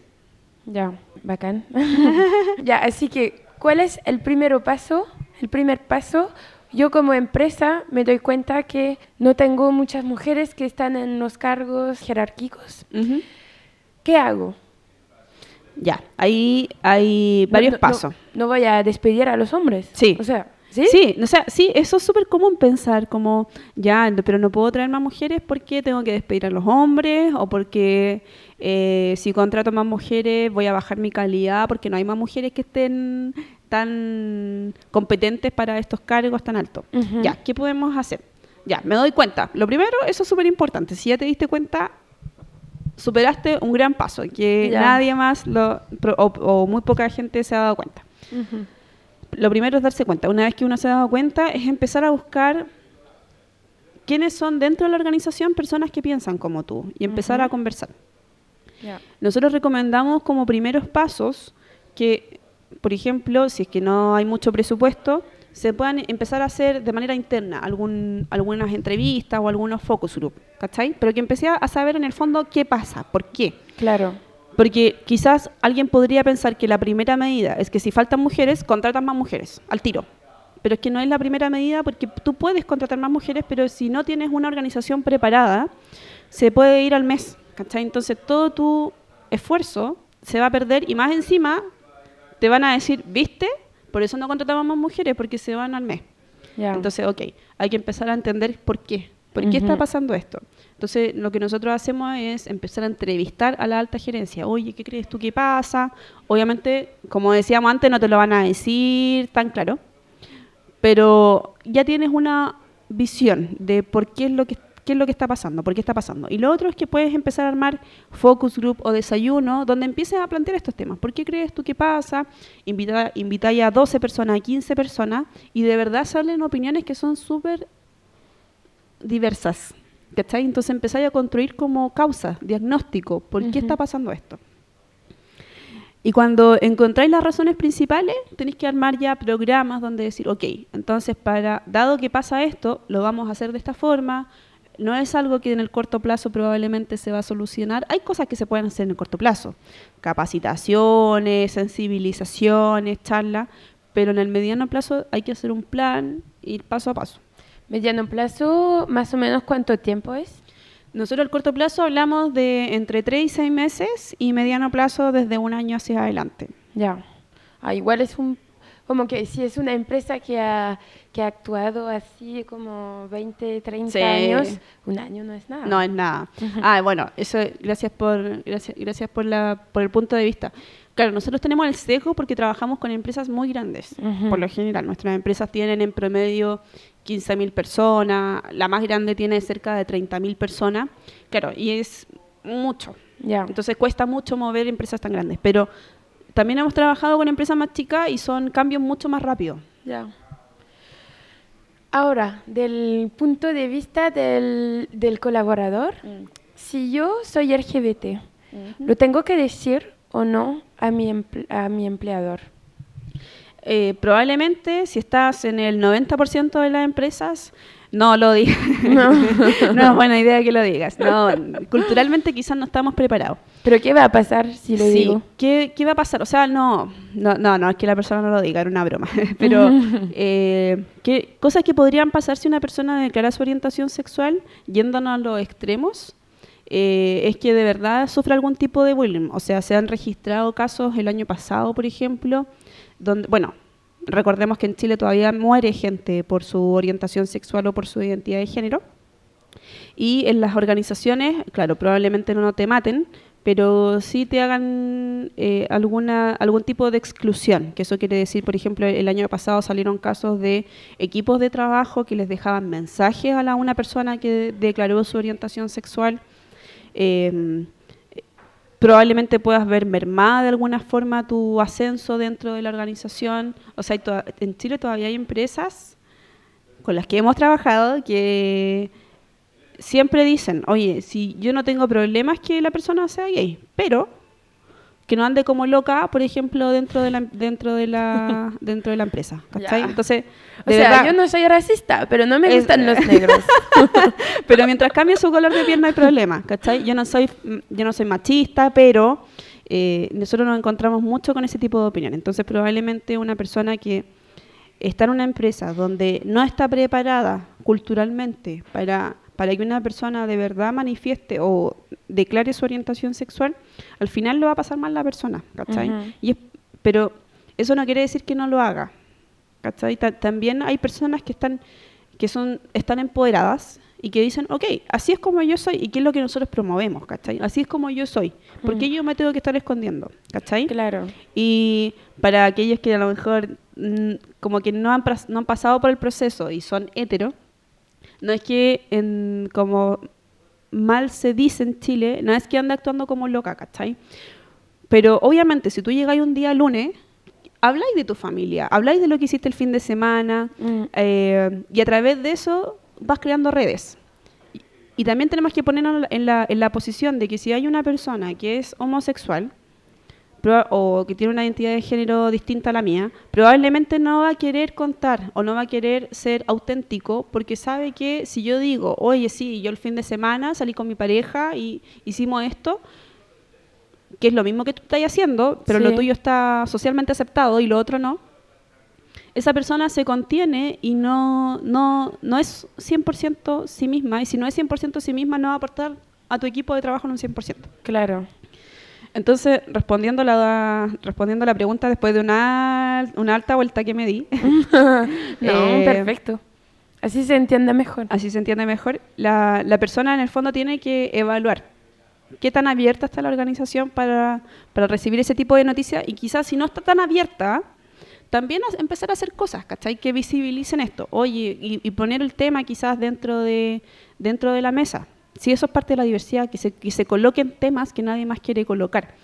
Ya, bacán. [LAUGHS] ya, así que, ¿cuál es el primer paso? El primer paso, yo como empresa me doy cuenta que no tengo muchas mujeres que están en los cargos jerárquicos. ¿Qué hago? Ya, ahí hay varios pasos. No, voy a despedir a los hombres. Sí. O sea, ¿sí? Sí, o sea, sí, eso es súper común pensar como, ya, pero no puedo traer más mujeres porque tengo que despedir a los hombres o porque eh, si contrato más mujeres voy a bajar mi calidad porque no hay más mujeres que estén tan competentes para estos cargos tan altos. Ya, ¿qué podemos hacer? Ya, me doy cuenta. Lo primero, eso es súper importante. Si ya te diste cuenta, superaste un gran paso, que nadie más lo, o, muy poca gente se ha dado cuenta. Lo primero es darse cuenta. Una vez que uno se ha dado cuenta, es empezar a buscar quiénes son dentro de la organización personas que piensan como tú y empezar a conversar. Nosotros recomendamos como primeros pasos que, por ejemplo, si es que no hay mucho presupuesto, se puedan empezar a hacer de manera interna algún, algunas entrevistas o algunos focus group, ¿cachai? Pero que empecé a saber en el fondo qué pasa, por qué. Claro. Porque quizás alguien podría pensar que la primera medida es que si faltan mujeres, contratan más mujeres, al tiro. Pero es que no es la primera medida porque tú puedes contratar más mujeres, pero si no tienes una organización preparada, se puede ir al mes, ¿cachai? Entonces todo tu esfuerzo se va a perder y más encima te van a decir, ¿viste? Por eso no contratamos más mujeres, porque se van al mes. Entonces, ok, hay que empezar a entender por qué. ¿Por qué está pasando esto? Entonces, lo que nosotros hacemos es empezar a entrevistar a la alta gerencia. Oye, ¿qué crees tú que pasa? Obviamente, como decíamos antes, no te lo van a decir tan claro, pero ya tienes una visión de por qué es lo que qué es lo que está pasando, por qué está pasando. Y lo otro es que puedes empezar a armar focus group o desayuno donde empieces a plantear estos temas. ¿Por qué crees tú que pasa? Invita, invita a 12 personas, a 15 personas y de verdad salen opiniones que son súper diversas. ¿Cachai? Entonces empezáis a construir como causa, diagnóstico, ¿por qué está pasando esto? Y cuando encontráis las razones principales, tenéis que armar ya programas donde decir, ok, entonces para, dado que pasa esto, lo vamos a hacer de esta forma, no es algo que en el corto plazo probablemente se va a solucionar. Hay cosas que se pueden hacer en el corto plazo, capacitaciones, sensibilizaciones, charlas, pero en el mediano plazo hay que hacer un plan, ir paso a paso. Mediano plazo, más o menos cuánto tiempo es? Nosotros al corto plazo hablamos de entre 3 y 6 meses y mediano plazo desde un año hacia adelante. Ya. Ah, igual es un como que si es una empresa que ha, que ha actuado así como 20, 30 años, un año no es nada. No es nada. ah, bueno, eso gracias por gracias, gracias por la por el punto de vista. Claro, nosotros tenemos el sesgo porque trabajamos con empresas muy grandes. Por lo general, nuestras empresas tienen en promedio 15.000 personas, la más grande tiene cerca de 30.000 personas. Claro, y es mucho. Ya. Entonces cuesta mucho mover empresas tan grandes, pero también hemos trabajado con empresas más chicas y son cambios mucho más rápidos. Ya. Ahora, del punto de vista del, del colaborador, mm. si yo soy LGBT, ¿lo tengo que decir o no a mi, a mi empleador? Eh, probablemente, si estás en el 90% de las empresas, No lo digas. No. [LAUGHS] no es buena idea que lo digas. No, culturalmente quizás no estamos preparados. Pero ¿qué va a pasar si lo digo? ¿qué, ¿qué, va a pasar? O sea, no, no, no, no, es que la persona no lo diga, era una broma. [LAUGHS] Pero [LAUGHS] eh, ¿qué, cosas que podrían pasar si una persona declara su orientación sexual yéndonos a los extremos. Eh, es que de verdad sufre algún tipo de bullying. O sea, se han registrado casos el año pasado, por ejemplo, donde, bueno, recordemos que en Chile todavía muere gente por su orientación sexual o por su identidad de género. Y en las organizaciones, claro, probablemente no te maten, pero sí te hagan eh, alguna, algún tipo de exclusión, que eso quiere decir, por ejemplo, el año pasado salieron casos de equipos de trabajo que les dejaban mensajes a la, una persona que declaró su orientación sexual. Eh, probablemente puedas ver mermada de alguna forma tu ascenso dentro de la organización. O sea, en Chile todavía hay empresas con las que hemos trabajado que siempre dicen, oye, si yo no tengo problemas que la persona sea gay, pero que no ande como loca, por ejemplo, dentro de la dentro de la [LAUGHS] dentro de la empresa, ¿cachai? Entonces, o sea, yo no soy racista, pero no me gustan los negros. [LAUGHS] pero mientras cambie su color de piel no hay problema, ¿cachai? Yo no soy yo no soy machista, pero eh, nosotros nos encontramos mucho con ese tipo de opinión. Entonces, probablemente una persona que está en una empresa donde no está preparada culturalmente para para que una persona de verdad manifieste o declare su orientación sexual, al final lo va a pasar mal la persona, ¿cachai? y pero eso no quiere decir que no lo haga, ¿cachai? también hay personas que están, que son, están empoderadas y que dicen, ok, así es como yo soy y qué es lo que nosotros promovemos, ¿cachai? Así es como yo soy. ¿Por qué yo me tengo que estar escondiendo? ¿cachai? Claro. Y para aquellos que a lo mejor mm, como que no han, no han pasado por el proceso y son hetero, no es que en, como mal se dice en Chile, no es que ande actuando como loca, ¿cachai? Pero obviamente si tú llegáis un día lunes, habláis de tu familia, habláis de lo que hiciste el fin de semana mm. eh, y a través de eso vas creando redes. Y, también tenemos que ponernos en la, en la posición de que si hay una persona que es homosexual, o que tiene una identidad de género distinta a la mía, probablemente no va a querer contar o no va a querer ser auténtico porque sabe que si yo digo, oye, sí, yo el fin de semana salí con mi pareja y hicimos esto, que es lo mismo que tú estás haciendo, pero lo tuyo está socialmente aceptado y lo otro no, esa persona se contiene y no, no, no es 100% sí misma. Y si no es 100% sí misma, no va a aportar a tu equipo de trabajo en un 100%. Claro. Entonces, respondiendo a la, respondiendo la pregunta después de una, una alta vuelta que me di. [LAUGHS] no, eh, perfecto. Así se entiende mejor. Así se entiende mejor. La, la, persona en el fondo tiene que evaluar qué tan abierta está la organización para, para recibir ese tipo de noticias y quizás si no está tan abierta, también empezar a hacer cosas, ¿cachai? Que visibilicen esto. Oye, y, y poner el tema quizás dentro de, dentro de la mesa si eso es parte de la diversidad, que se, que se coloquen temas que nadie más quiere colocar.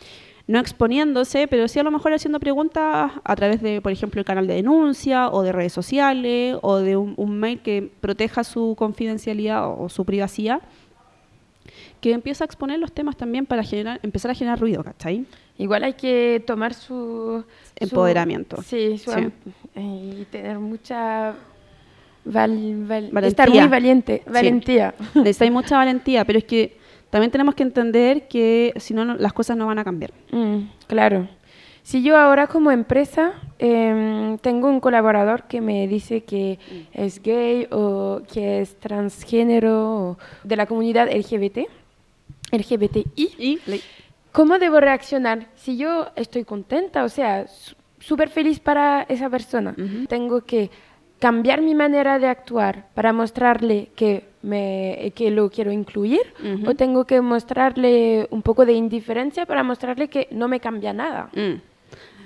No exponiéndose, pero sí a lo mejor haciendo preguntas a través de, por ejemplo, el canal de denuncia o de redes sociales o de un, mail que proteja su confidencialidad o, su privacidad, que empieza a exponer los temas también para generar, empezar a generar ruido, ¿cachai? Igual hay que tomar su... Empoderamiento. sí, su, sí. Y tener mucha estar muy valiente, valentía. Sí. mucha valentía, pero es que también tenemos que entender que si no, las cosas no van a cambiar. Mm, claro. Si yo ahora como empresa em, tengo un colaborador que me dice que es gay o que es transgénero de la comunidad LGBT, LGBTI, ¿cómo debo reaccionar? Si yo estoy contenta, o sea, súper feliz para esa persona, tengo que cambiar mi manera de actuar para mostrarle que, me, que lo quiero incluir o tengo que mostrarle un poco de indiferencia para mostrarle que no me cambia nada. Mm.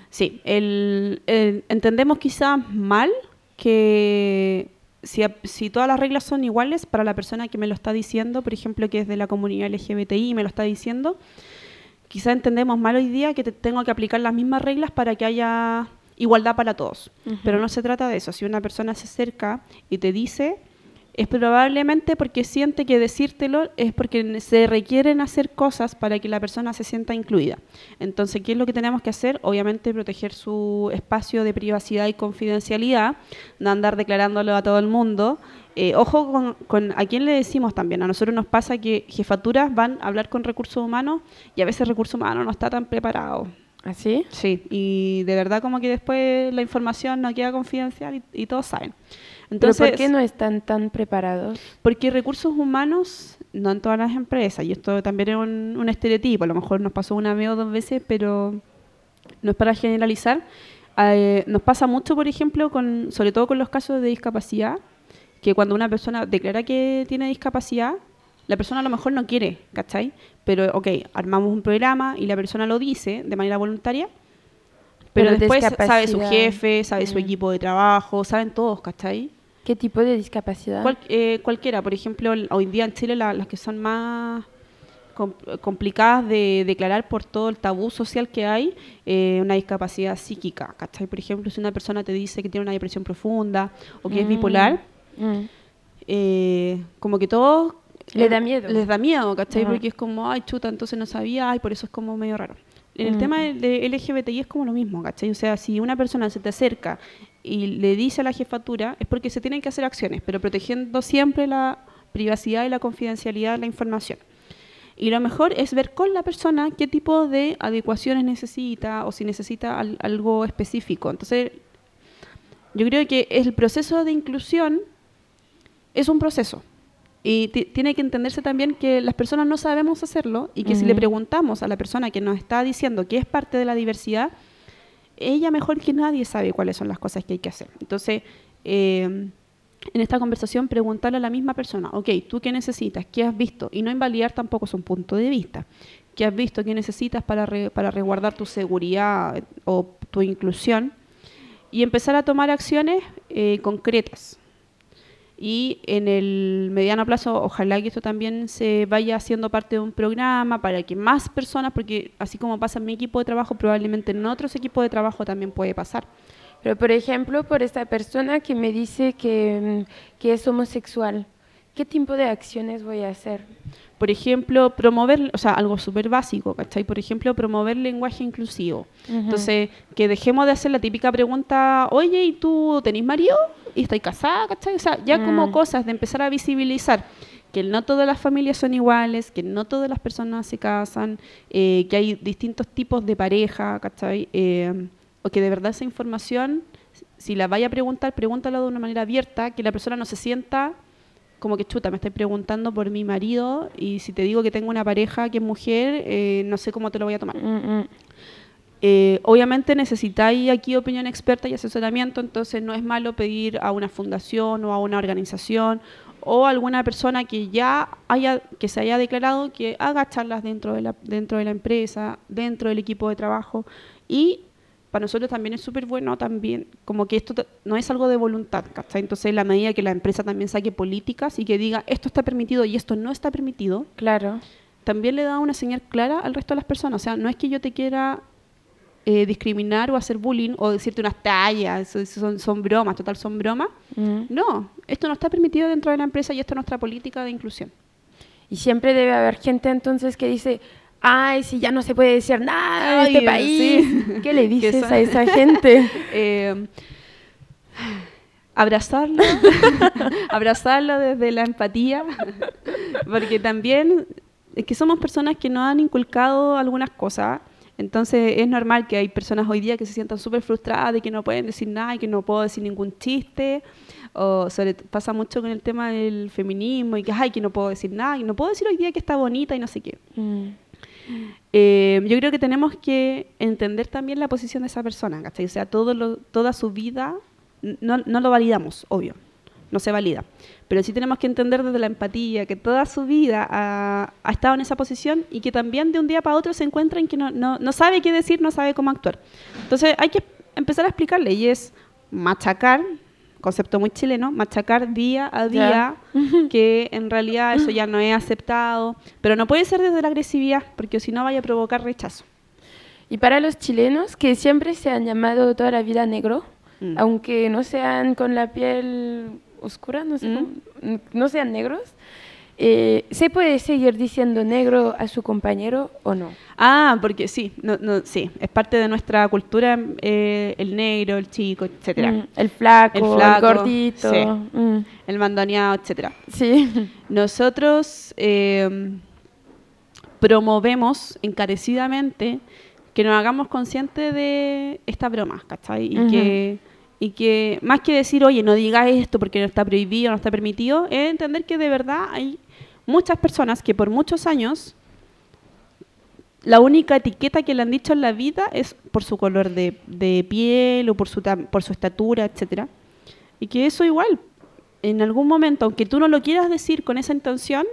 Sí, entendemos quizás mal que si, si, todas las reglas son iguales para la persona que me lo está diciendo, por ejemplo, que es de la comunidad LGBTI y me lo está diciendo, quizás entendemos mal hoy día que tengo que aplicar las mismas reglas para que haya igualdad para todos. Pero no se trata de eso. Si una persona se acerca y te dice, es probablemente porque siente que decírtelo es porque se requieren hacer cosas para que la persona se sienta incluida. Entonces, ¿qué es lo que tenemos que hacer? Obviamente proteger su espacio de privacidad y confidencialidad, no andar declarándolo a todo el mundo. Eh, ojo con, con, a quién le decimos también. A nosotros nos pasa que jefaturas van a hablar con recursos humanos y a veces recursos humanos no está tan preparado. ¿Así? Sí, y de verdad como que después la información no queda confidencial y, y todos saben. Entonces, ¿Pero por qué no están tan preparados? Porque recursos humanos, no en todas las empresas, y esto también es un, un estereotipo, a lo mejor nos pasó una vez o dos veces, pero no es para generalizar. Eh, nos pasa mucho, por ejemplo, con, sobre todo con los casos de discapacidad, que cuando una persona declara que tiene discapacidad, la persona a lo mejor no quiere, ¿cachai? Pero, ok, armamos un programa y la persona lo dice de manera voluntaria, pero, Pero después sabe su jefe, sabe su Mm. equipo de trabajo, saben todos, ¿cachai? ¿Qué tipo de discapacidad? Cual- eh, cualquiera, por ejemplo, hoy día en Chile la- las que son más com- complicadas de declarar por todo el tabú social que hay, eh, una discapacidad psíquica, ¿cachai? Por ejemplo, si una persona te dice que tiene una depresión profunda o que es Mm. bipolar, Mm. eh, como que todos... Le da miedo. Les da miedo, ¿cachai? Ajá. Porque es como, ay, chuta, entonces no sabía, ay, por eso es como medio raro. En el Mm. tema de LGBTI es como lo mismo, ¿cachai? O sea, si una persona se te acerca y le dice a la jefatura, es porque se tienen que hacer acciones, pero protegiendo siempre la privacidad y la confidencialidad de la información. Y lo mejor es ver con la persona qué tipo de adecuaciones necesita o si necesita al- algo específico. Entonces, yo creo que el proceso de inclusión es un proceso. Y ti- tiene que entenderse también que las personas no sabemos hacerlo y que si le preguntamos a la persona que nos está diciendo que es parte de la diversidad, ella mejor que nadie sabe cuáles son las cosas que hay que hacer. Entonces, eh, en esta conversación preguntarle a la misma persona, ok, ¿tú qué necesitas? ¿Qué has visto? Y no invalidar tampoco su punto de vista. ¿Qué has visto? ¿Qué necesitas para, re- para resguardar tu seguridad eh, o tu inclusión? Y empezar a tomar acciones eh, concretas. Y en el mediano plazo, ojalá que esto también se vaya haciendo parte de un programa para que más personas, porque así como pasa en mi equipo de trabajo, probablemente en otros equipos de trabajo también puede pasar. Pero, por ejemplo, por esta persona que me dice que, mm, que es homosexual, ¿qué tipo de acciones voy a hacer? Por ejemplo, promover, o sea, algo súper básico, ¿cachai? Por ejemplo, promover lenguaje inclusivo. Ujú. Entonces, que dejemos de hacer la típica pregunta, oye, ¿y tú tenés marido? ¿Y estás casada? ¿cachai? O sea, ya como Mm. cosas de empezar a visibilizar que no todas las familias son iguales, que no todas las personas se casan, eh, que hay distintos tipos de pareja, ¿cachai? Eh, o que de verdad esa información, si la vaya a preguntar, pregúntala de una manera abierta, que la persona no se sienta como que chuta, me estáis preguntando por mi marido y si te digo que tengo una pareja que es mujer, eh, no sé cómo te lo voy a tomar. Mm, mm. Eh, obviamente necesitáis aquí opinión experta y asesoramiento, entonces no es malo pedir a una fundación o a una organización o a alguna persona que ya haya que se haya declarado que haga charlas dentro de la dentro de la empresa, dentro del equipo de trabajo y para nosotros también es súper bueno también como que esto no es algo de voluntad, ¿cachai? Entonces en la medida que la empresa también saque políticas y que diga esto está permitido y esto no está permitido, Claro. también le da una señal clara al resto de las personas. O sea, no es que yo te quiera eh, discriminar o hacer bullying o decirte unas tallas, son, son bromas, total son bromas. Mm. No, esto no está permitido dentro de la empresa y esta es nuestra política de inclusión. Y siempre debe haber gente entonces que dice, ay, si ya no se puede decir nada en este país. sí. [LAUGHS] ¿Qué le dices a esa gente? [LAUGHS] Eh, abrazarla, [LAUGHS] abrazarla desde la empatía, porque también es que somos personas que nos han inculcado algunas cosas, entonces es normal que hay personas hoy día que se sientan súper frustradas de que no pueden decir nada y que no puedo decir ningún chiste, o sobre, pasa mucho con el tema del feminismo y que, ay, que no puedo decir nada, y no puedo decir hoy día que está bonita y no sé qué. Mm. Eh, yo creo que tenemos que entender también la posición de esa persona, ¿cachai? O sea, todo lo- toda su vida no, no lo validamos, obvio, no se valida. Pero sí tenemos que entender desde la empatía que toda su vida ha, ha estado en esa posición y que también de un día para otro se encuentra en que no, no, no sabe qué decir, no sabe cómo actuar. Entonces hay que empezar a explicarle y es machacar, concepto muy chileno, machacar día a día [LAUGHS] que en realidad eso ya no es aceptado, pero no puede ser desde la agresividad, porque si no vaya a provocar rechazo. Y para los chilenos que siempre se han llamado toda la vida negro, Mm. aunque no sean con la piel oscura, no sé, cómo- no sean negros, eh, ¿se puede seguir diciendo negro a su compañero o no? Ah, porque sí, no, no, sí, es parte de nuestra cultura eh, el negro, el chico, etcétera, Mm, el flaco, El gordito. sí. mm, el mandoneado, etcétera. sí. [LAUGHS] Nosotros eh, promovemos encarecidamente que nos hagamos conscientes de esta broma, ¿cachai? Y, que, y que más que decir, oye, no digas esto porque no está prohibido, no está permitido, es entender que de verdad hay muchas personas que por muchos años la única etiqueta que le han dicho en la vida es por su color de, de piel o por su, por su estatura, etcétera. Y que eso igual, en algún momento, aunque tú no lo quieras decir con esa intención,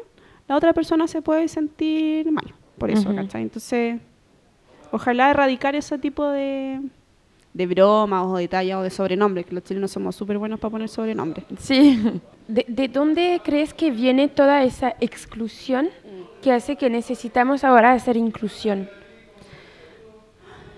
la otra persona se puede sentir mal por eso. ¿cachai? Entonces, ojalá erradicar ese tipo de, de bromas o de tallas o de sobrenombres, que los chilenos somos súper buenos para poner sobrenombres. Sí. ¿De, de dónde crees que viene toda esa exclusión que hace que necesitamos ahora hacer inclusión?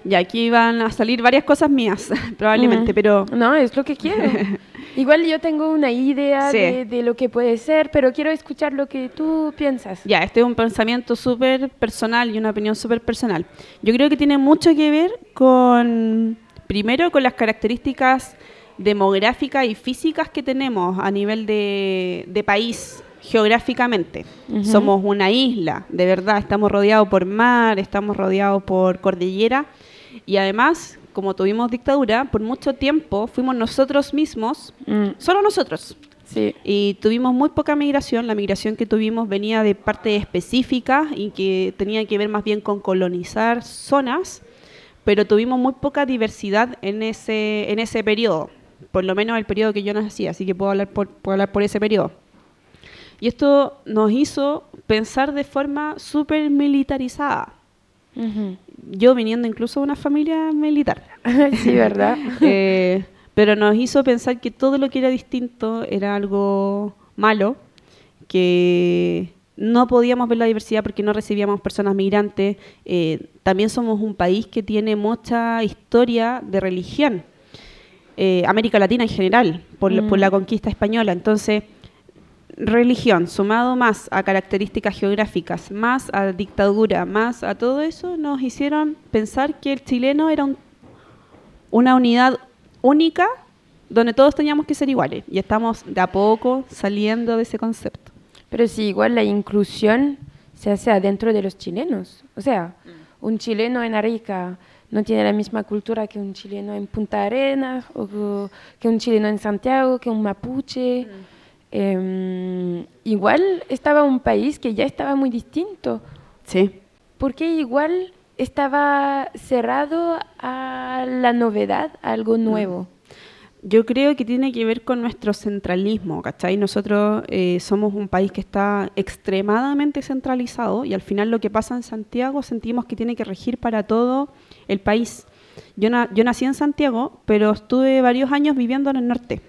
Y aquí van a salir varias cosas mías, [LAUGHS] probablemente, Mm. pero No, es lo que quiero. [LAUGHS] Igual yo tengo una idea Sí. de, de lo que puede ser, pero quiero escuchar lo que tú piensas. Ya, este es un pensamiento súper personal y una opinión súper personal. Yo creo que tiene mucho que ver con, primero, con las características demográficas y físicas que tenemos a nivel de, de país geográficamente. Somos una isla, de verdad, estamos rodeados por mar, estamos rodeados por cordillera y además, como tuvimos dictadura, por mucho tiempo fuimos nosotros mismos, Mm, solo nosotros, sí. y tuvimos muy poca migración. La migración que tuvimos venía de partes específicas y que tenía que ver más bien con colonizar zonas, pero tuvimos muy poca diversidad en ese, en ese periodo, por lo menos el periodo que yo nací, así que puedo hablar por, puedo hablar por ese periodo. Y esto nos hizo pensar de forma súper militarizada. Ujú. Yo viniendo incluso de una familia militar. [LAUGHS] sí, ¿verdad? [LAUGHS] Eh, pero nos hizo pensar que todo lo que era distinto era algo malo, que no podíamos ver la diversidad porque no recibíamos personas migrantes. Eh, también somos un país que tiene mucha historia de religión, eh, América Latina en general, por, la- por Mm. la conquista española. Entonces, religión sumado más a características geográficas, más a dictadura, más a todo eso, nos hicieron pensar que el chileno era un una unidad única donde todos teníamos que ser iguales. Y estamos de a poco saliendo de ese concepto. Pero sí, igual la inclusión se hace adentro de los chilenos. O sea, un chileno en Arica no tiene la misma cultura que un chileno en Punta Arenas, o que- un chileno en Santiago, que un mapuche. Em, igual estaba un país que ya estaba muy distinto, Sí. porque igual estaba cerrado a la novedad, a algo nuevo. Yo creo que tiene que ver con nuestro centralismo, ¿cachai? Nosotros eh, somos un país que está extremadamente centralizado y al final lo que pasa en Santiago sentimos que tiene que regir para todo el país. Yo, na- yo nací en Santiago, pero estuve varios años viviendo en el norte.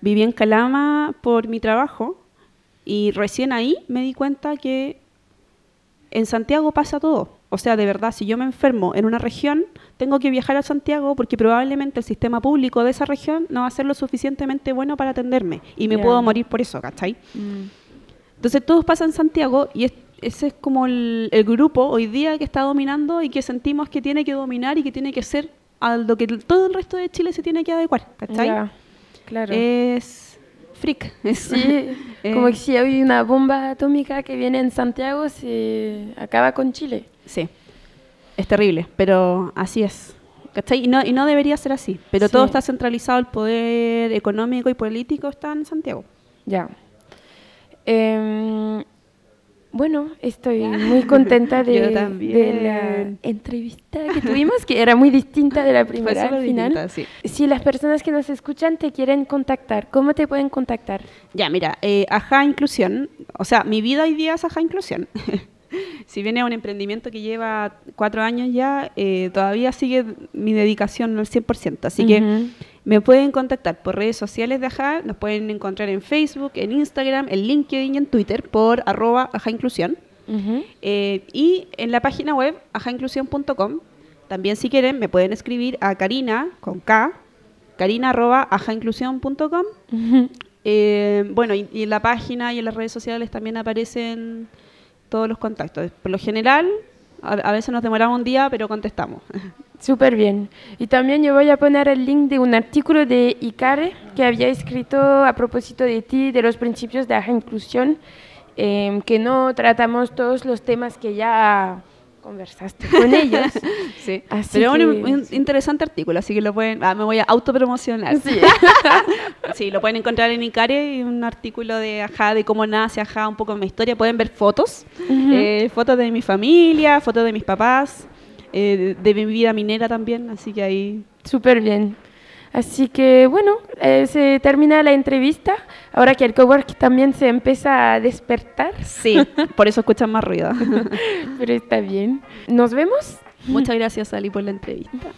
Viví en Calama por mi trabajo y recién ahí me di cuenta que en Santiago pasa todo. O sea, de verdad, si yo me enfermo en una región, tengo que viajar a Santiago porque probablemente el sistema público de esa región no va a ser lo suficientemente bueno para atenderme y me puedo morir por eso, ¿cachai? Mm. Entonces todo pasa en Santiago y es- ese es como el, el grupo hoy día que está dominando y que sentimos que tiene que dominar y que tiene que ser a lo que todo el resto de Chile se tiene que adecuar, ¿cachai? Ya, claro. Es freak. Sí, [LAUGHS] eh, como que si hay una bomba atómica que viene en Santiago, se acaba con Chile. Sí, es terrible, pero así es. ¿Cachai? Y no, y no debería ser así, pero Sí. todo está centralizado, el poder económico y político está en Santiago. Ya. Em, bueno, estoy muy contenta [LAUGHS] de, la entrevista que tuvimos, que era muy distinta de la primera al final. distinta, sí. Si las personas que nos escuchan te quieren contactar, ¿cómo te pueden contactar? Ya, mira, eh, Aja Inclusión, o sea, mi vida hoy día es Aja Inclusión. [LAUGHS] [LAUGHS] si bien es un emprendimiento que lleva cuatro años ya, eh, todavía sigue mi dedicación al 100%. Así que me pueden contactar por redes sociales de Aja, nos pueden encontrar en Facebook, en Instagram, en LinkedIn y en Twitter por arroba Aja Inclusión. Eh, y en la página web ajainclusión.com, también si quieren me pueden escribir a Karina con K, carina.ajainclusión.com. Eh, bueno, y, y en la página y en las redes sociales también aparecen todos los contactos. Por lo general, a, veces nos demoramos un día, pero contestamos. [LAUGHS] Súper bien. Y también yo voy a poner el link de un artículo de Icare que había escrito a propósito de ti, de los principios de Aja Inclusión, em, que no tratamos todos los temas que ya conversaste con ellos. [LAUGHS] Sí, Así pero un, que- un interesante artículo, así que lo pueden, ah, me voy a autopromocionar. Sí. [LAUGHS] Sí, lo pueden encontrar en Icare, y un artículo de Ajá, de cómo nace Ajá, un poco de mi historia. Pueden ver fotos, eh, fotos de mi familia, fotos de mis papás, eh, de, de mi vida minera también, así que ahí... Súper bien. Así que bueno, eh, se termina la entrevista. Ahora que el cowork también se empieza a despertar, Sí, por eso escuchan más ruido. [LAUGHS] pero está bien. Nos vemos. Muchas gracias, Ali, por la entrevista.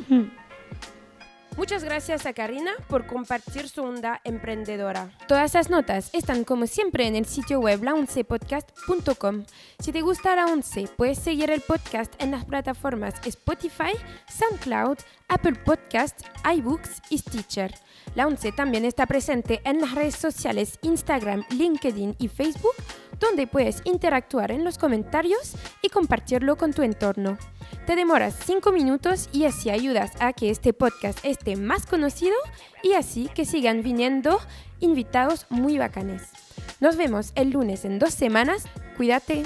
Muchas gracias a Karina por compartir su onda emprendedora. Todas las notas están como siempre en el sitio web laoncepodcast.com. Si te gusta la Once, puedes seguir el podcast en las plataformas Spotify, SoundCloud, Apple Podcasts, iBooks y Stitcher. La Once también está presente en las redes sociales Instagram, LinkedIn y Facebook, donde puedes interactuar en los comentarios y compartirlo con tu entorno. Te demoras 5 minutos y así ayudas a que este podcast esté más conocido y así que sigan viniendo invitados muy bacanes. Nos vemos el lunes en dos semanas. Cuídate.